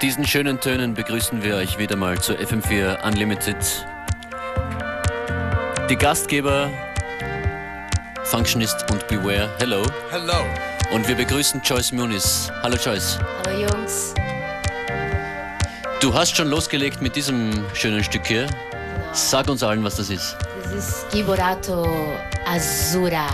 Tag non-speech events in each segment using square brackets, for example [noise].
Mit diesen schönen Tönen begrüßen wir euch wieder mal zu FM4 Unlimited. Die Gastgeber Functionist und Beware, hello. Hello. Und wir begrüßen Joyce Muniz. Hallo Joyce. Hallo Jungs. Du hast schon losgelegt mit diesem schönen Stück hier. Genau. Sag uns allen, was das ist. Das ist Giborato Azura.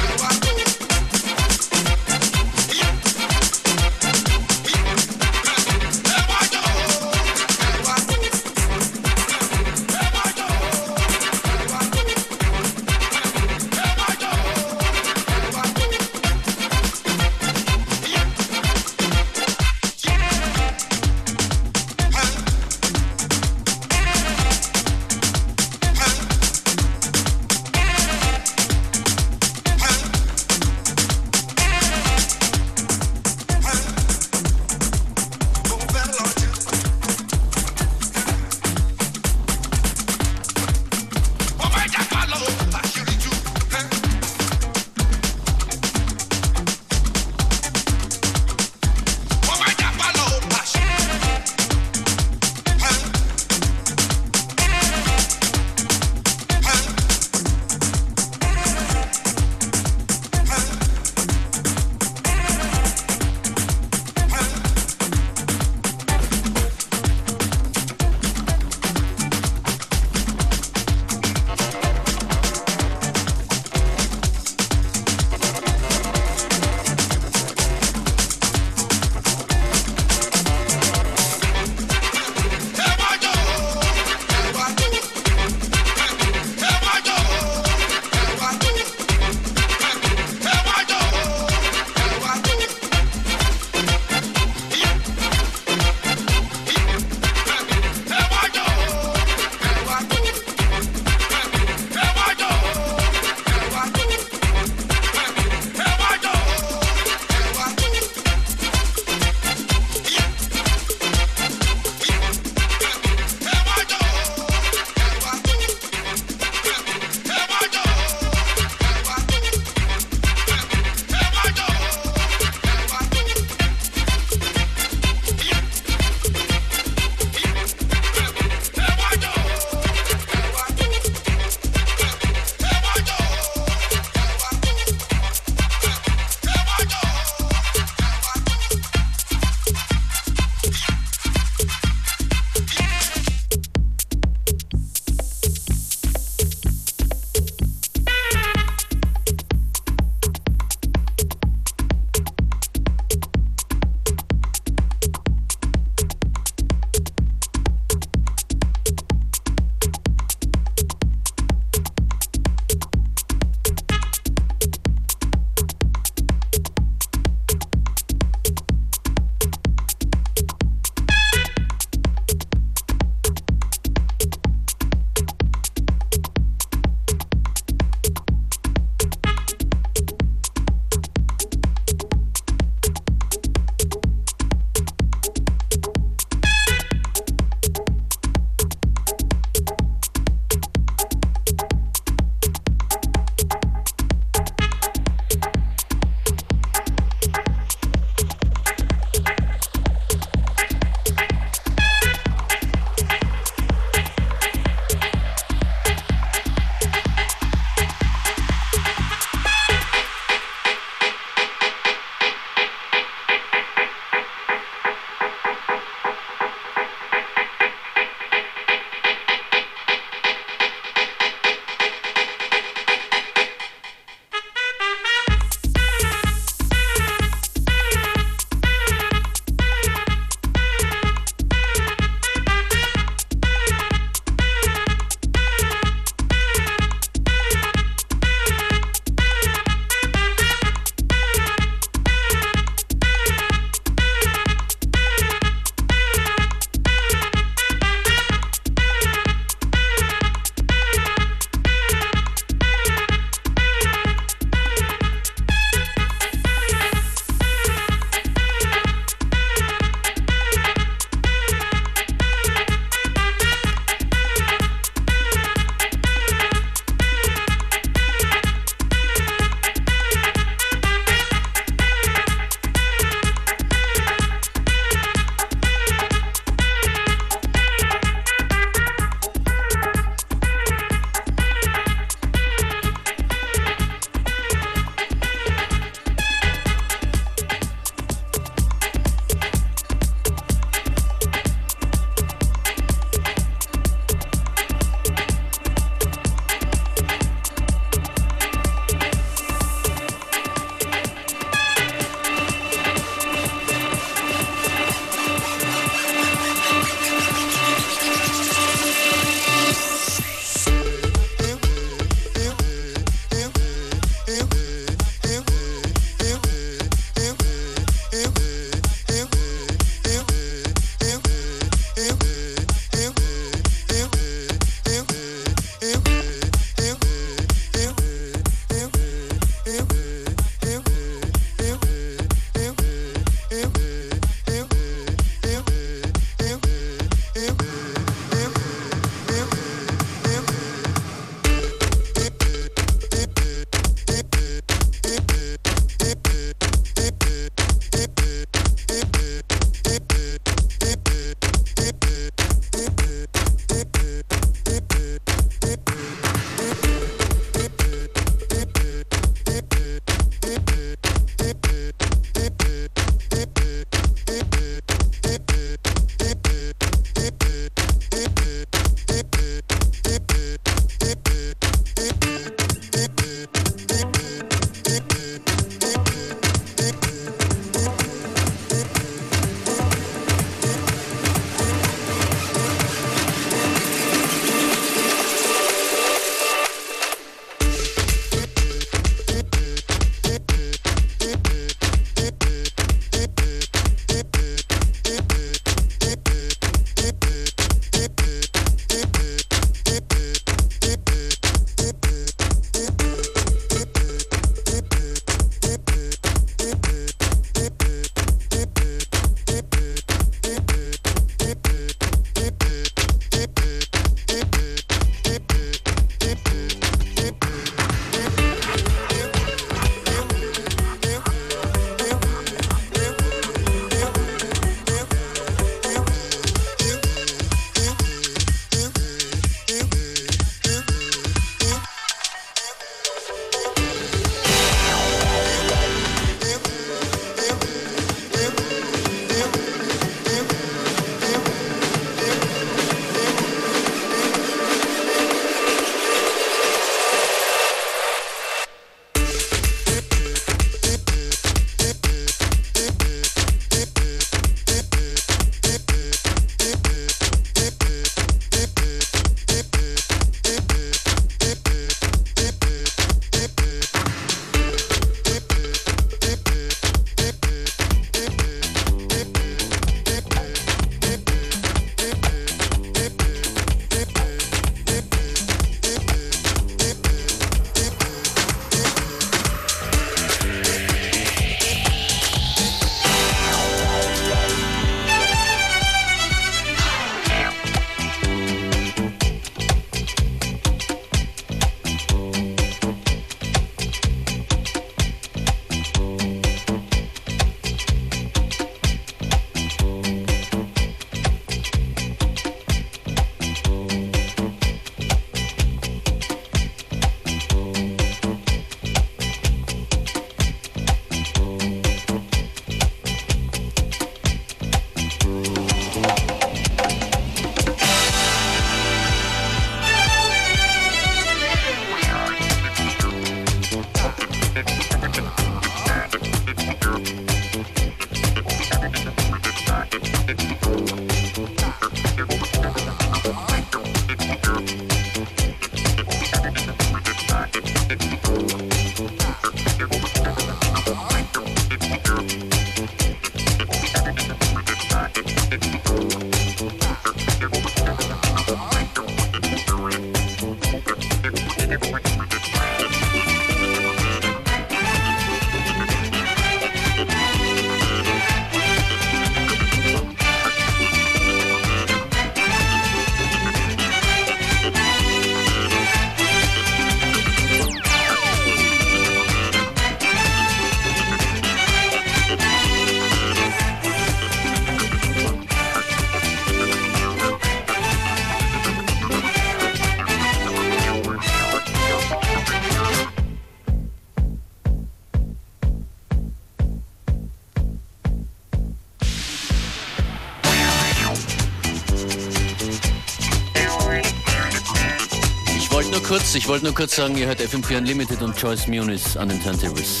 kurz. Ich wollte nur kurz sagen, ihr hört FM4 Unlimited und Choice Munis an den Turntables.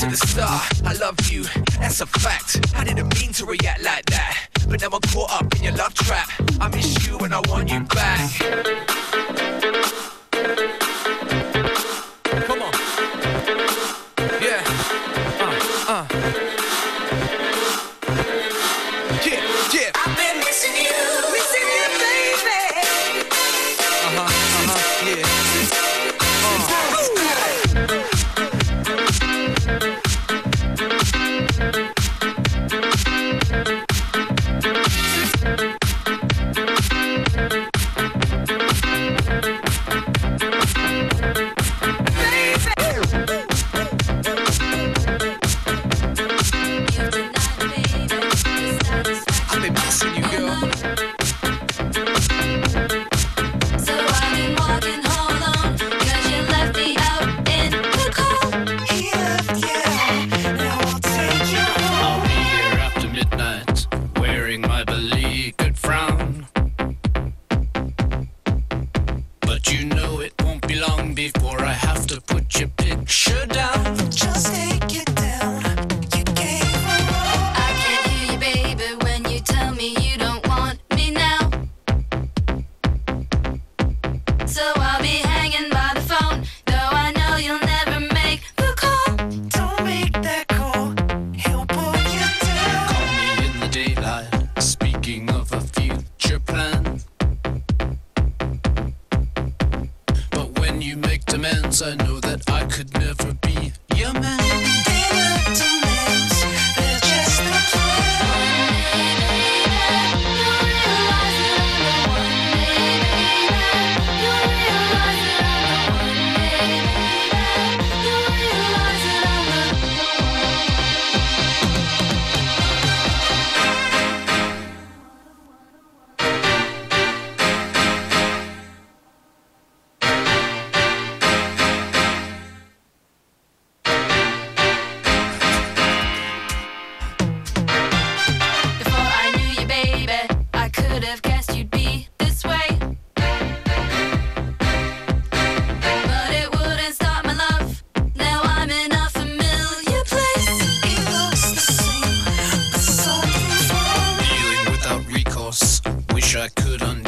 to the star. I love you, that's a fact.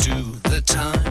Undo the time.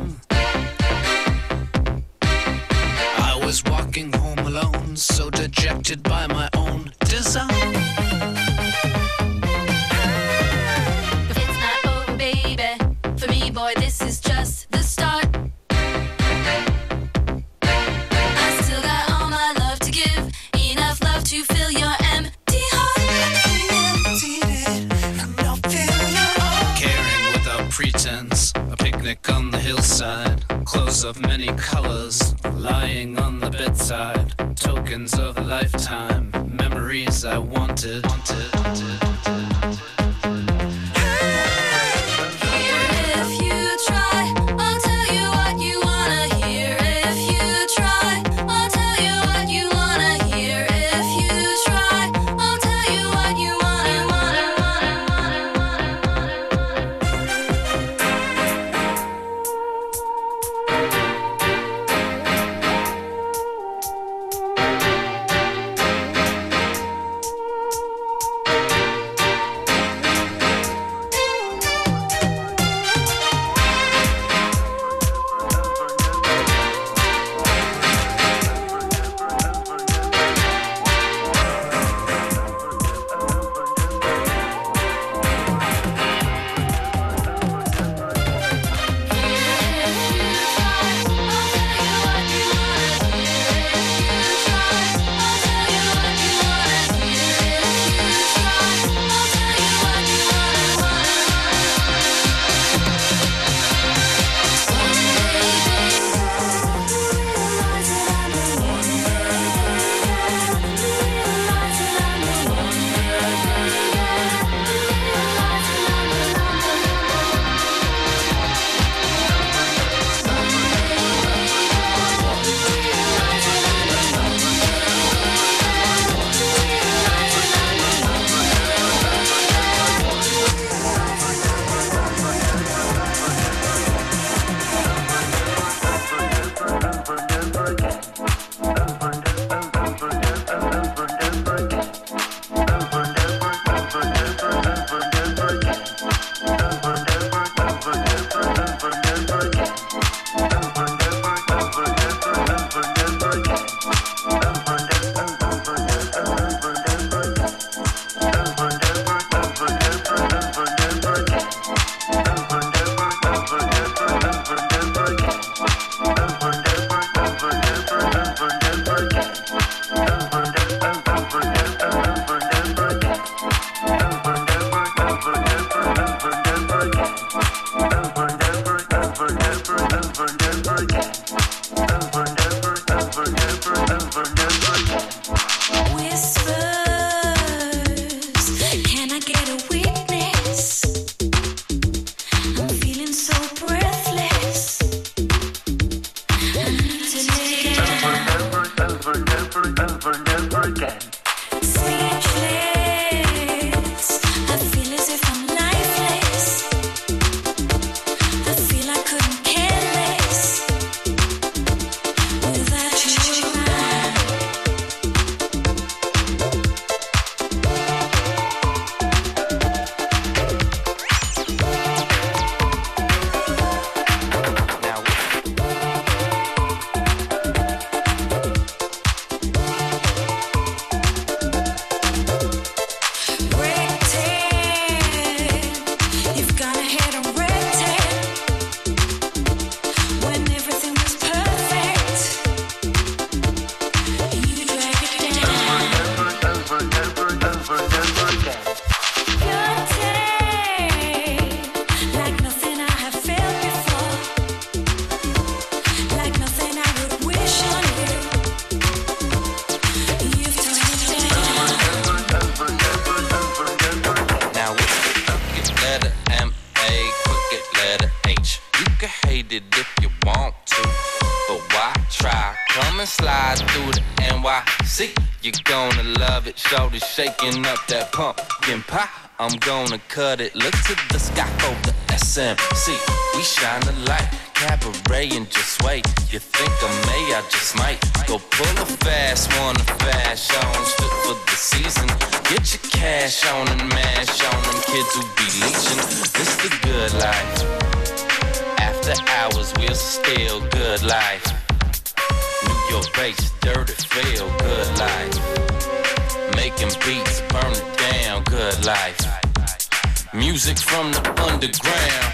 Cut it, look to the sky for the SMC. We shine a light, cabaret and just wait. You think I may, I just might go pull a fast one, a fast on, fit for the season. Get your cash on and mash on them kids who be leeching. This the good life. After hours, we're still good life. New York bass, dirty feel, good life. Making beats, burn it down, good life. Music from the underground.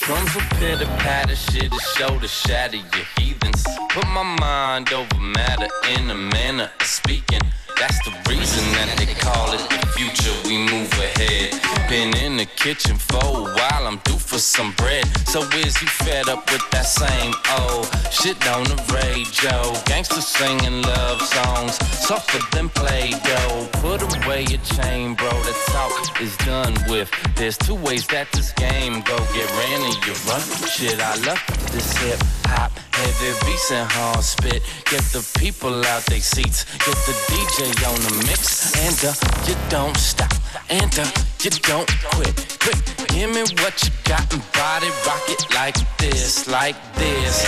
Drums will pitter patter, shit is show to shatter your heathens. Put my mind over matter in a manner of speaking. That's the reason that they call it the future. We move ahead. Been in the kitchen for a while. I'm due for some bread. So is you fed up with that same old shit on the radio? Gangsters singing love songs, softer than Play-Doh. Put away your chain, bro. The talk is done with. There's two ways that this game go. Get ran and you run. Shit, I love this hip hop, heavy beats and hard spit. Get the people out they seats. Get the DJ on the mix, and uh, you don't stop, and uh, you don't quit. Quit, give me what you got and body rock it like this, like this.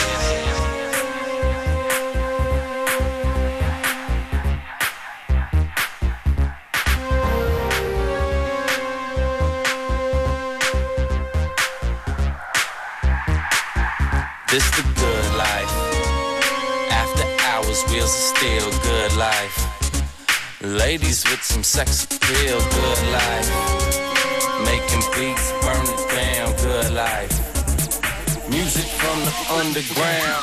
This the wheels are still good life. Ladies with some sex appeal, good life. Making beats, burn it down, good life. Music from the underground.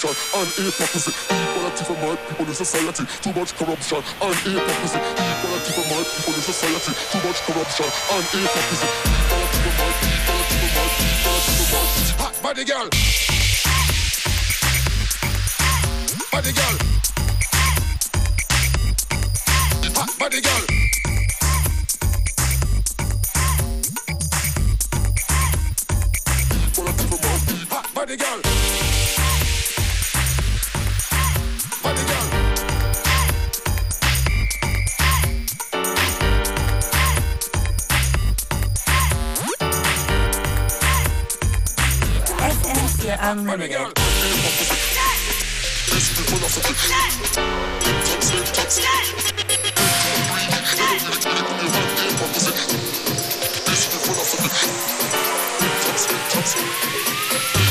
corruption and hypocrisy. Equality for my people in society, too much corruption and hypocrisy. Equality for my people in society, too much corruption and hypocrisy. Equality for my, equality for my. Hot body girl. Body girl. Toxic, toxic, toxic.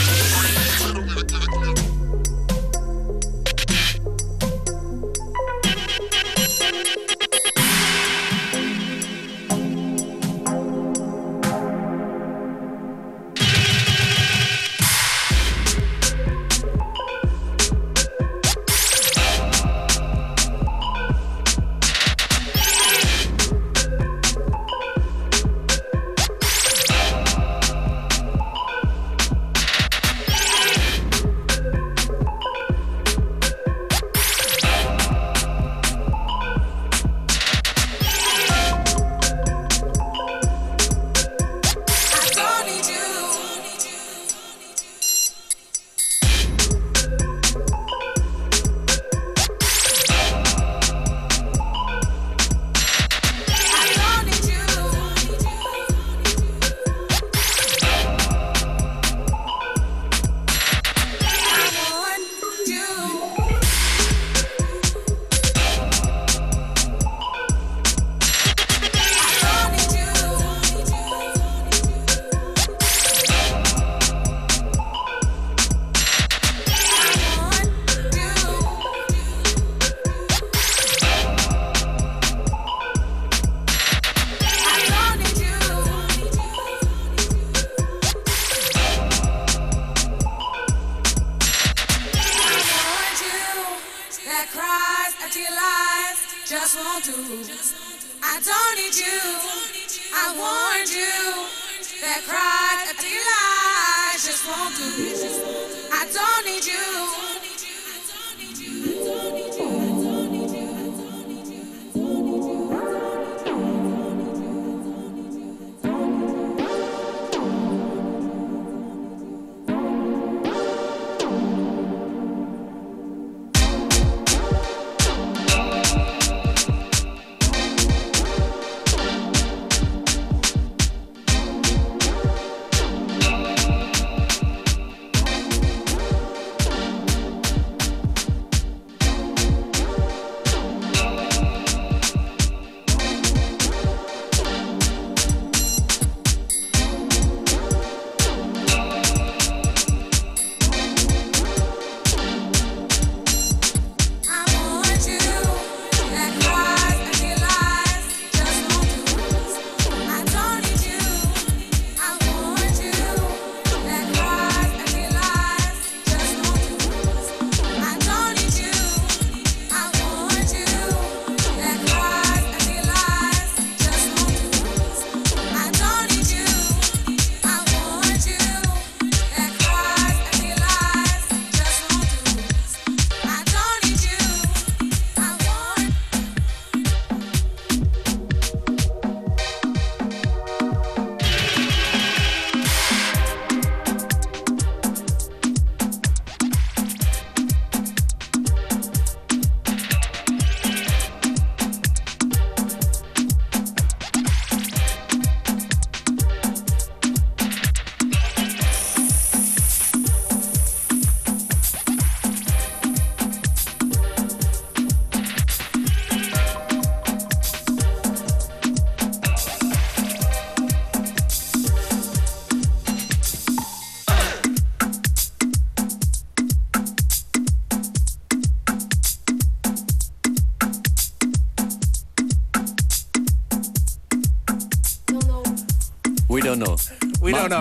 You. That cry that lies just won't do. I don't need you.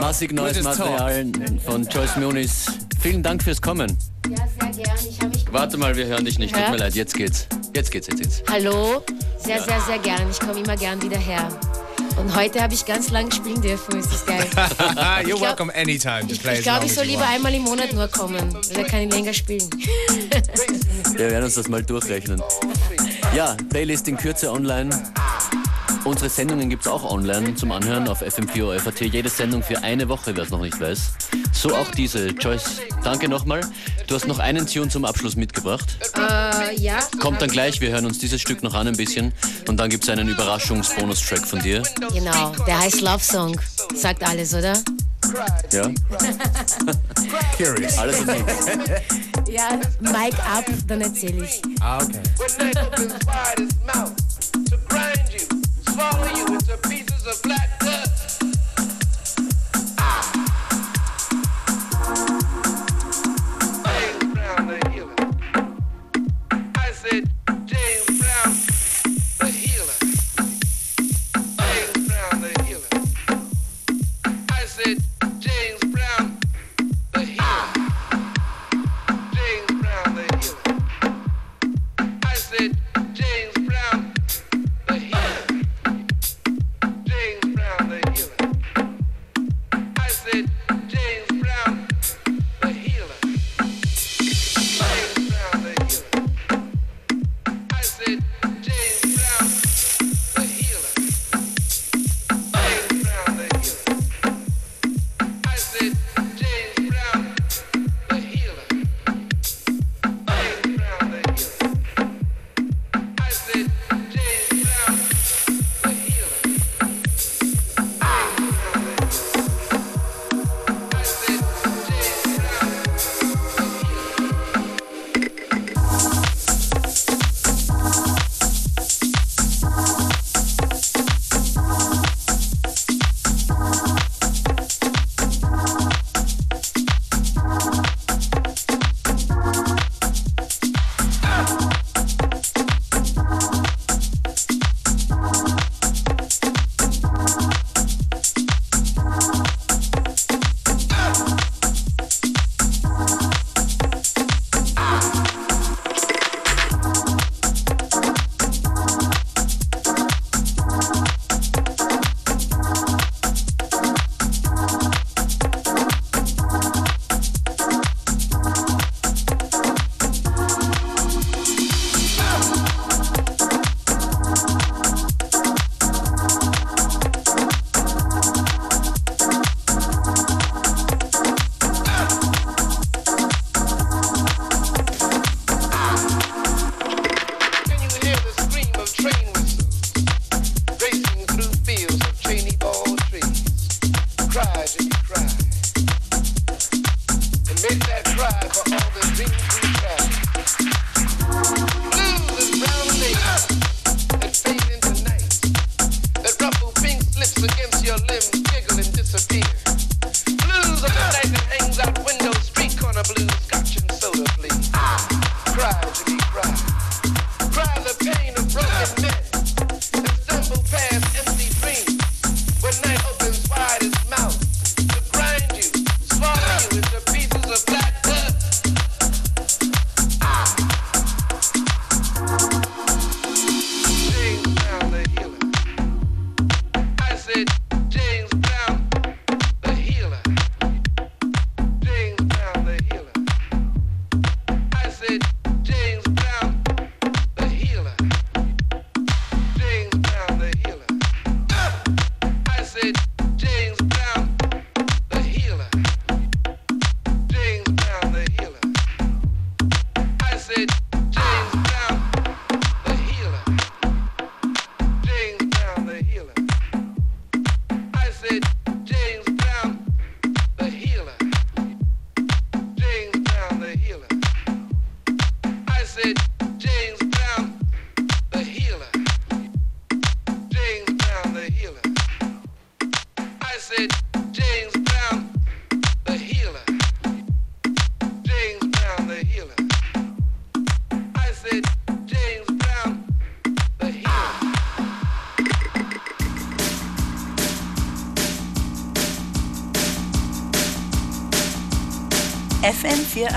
Massig neues. Material von Joyce Muniz. Vielen Dank fürs Kommen. Ja, sehr gern. Ich habe mich. Warte mal, wir hören dich nicht. Tut Hä? mir leid, jetzt geht's. Jetzt geht's, jetzt geht's. Hallo? Sehr, sehr, sehr gern. Ich komme immer gern wieder her. Und heute habe ich ganz lang spielen dürfen. Ist das geil? [laughs] You're glaub- welcome anytime. Just Ich, play ich glaube, long ich soll you lieber want. einmal im Monat nur kommen. Da kann ich länger spielen. Wir werden uns das mal durchrechnen. Ja, Playlist in Kürze online. Unsere Sendungen gibt's auch online zum Anhören auf FM4 FAT. Jede Sendung für eine Woche, wer es noch nicht weiß. So auch diese. Joyce, danke nochmal. Du hast noch einen Tune zum Abschluss mitgebracht. Äh, ja. Kommt dann gleich, wir hören uns dieses Stück noch an ein bisschen. Und dann gibt's einen Überraschungsbonus-Track von dir. Genau. Der heißt Love Song. Sagt alles, oder? Ja, [laughs] Curious. alles okay. [laughs] Ja. Mic up, dann erzähle ich. Ah, okay. Swallow you into pieces of black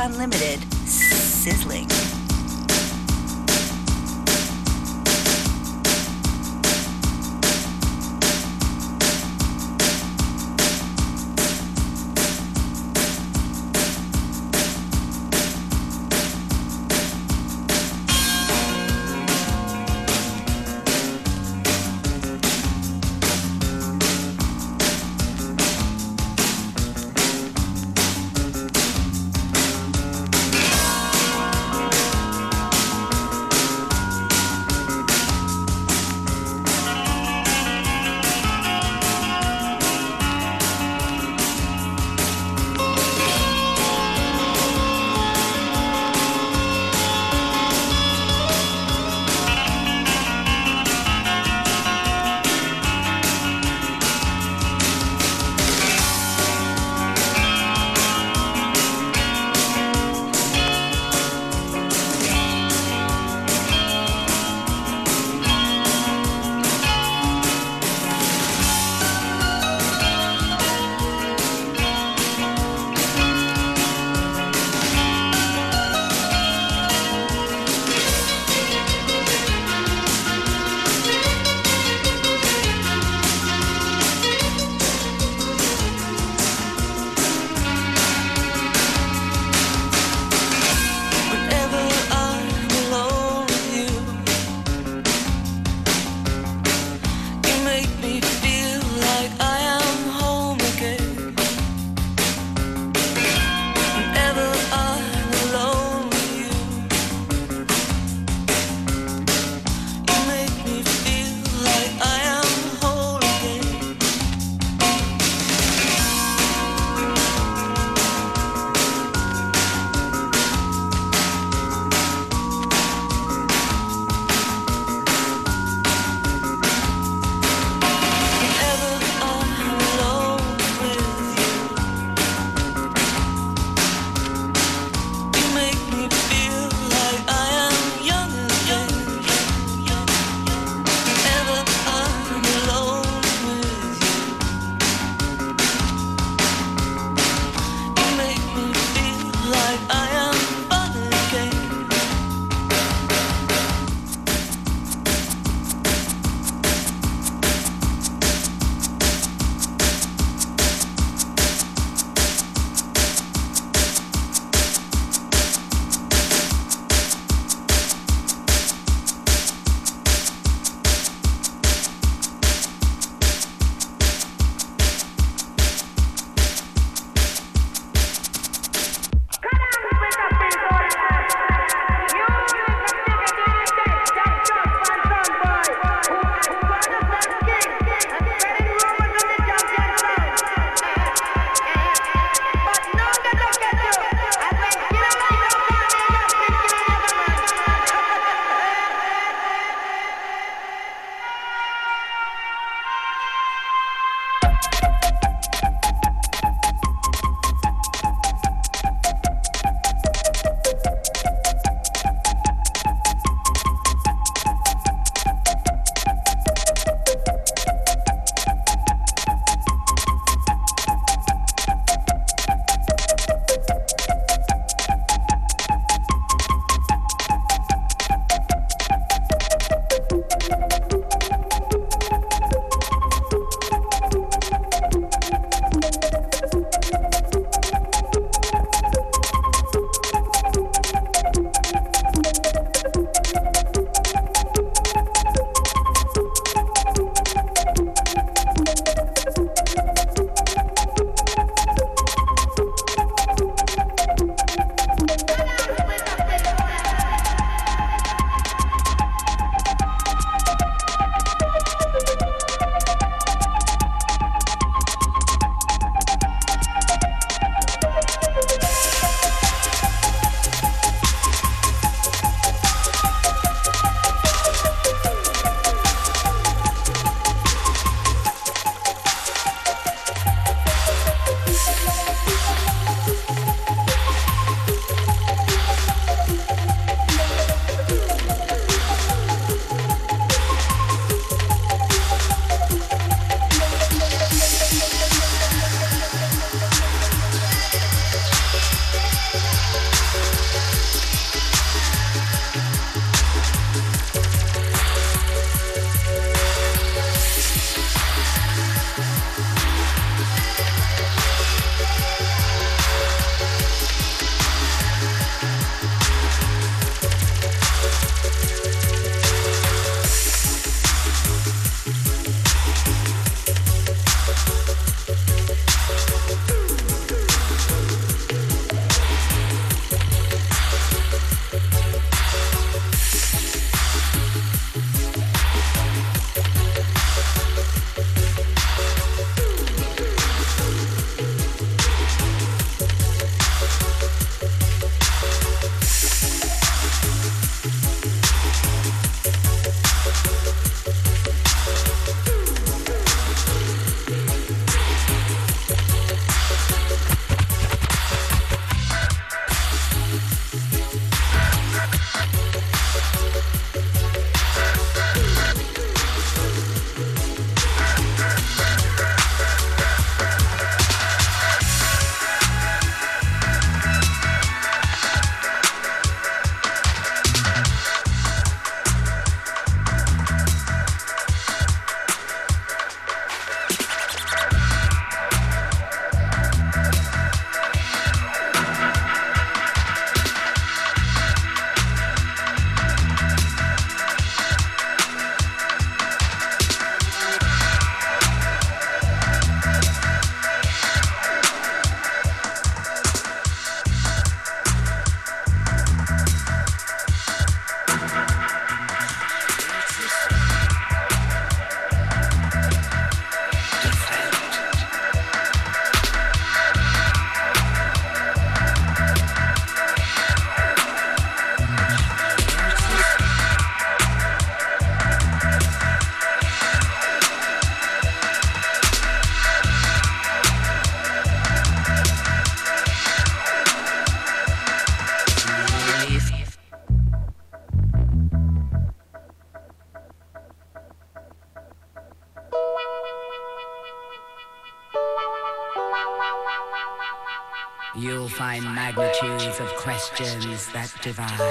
Unlimited. Sizzling. 对吧？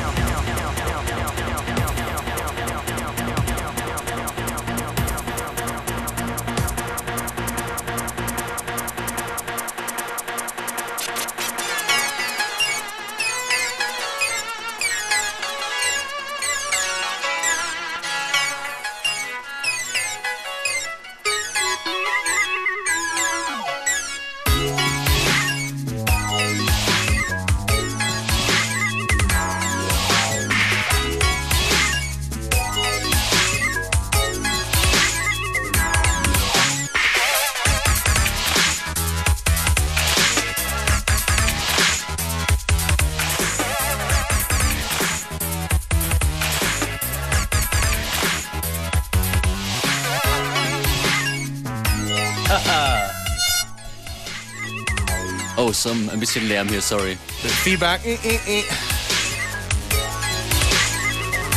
some, ein bisschen Lärm hier, sorry. Feedback.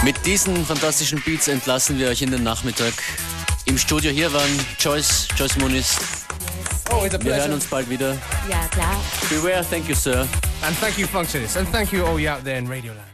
Mit diesen fantastischen Beats entlassen wir euch in den Nachmittag. Im Studio hier waren Joyce, Joyce Muniz. Oh, it's a Wir hören pleasure. uns bald wieder. Ja, klar. Beware, thank you, sir. And thank you, Functionist. And thank you all you out there in Radioland.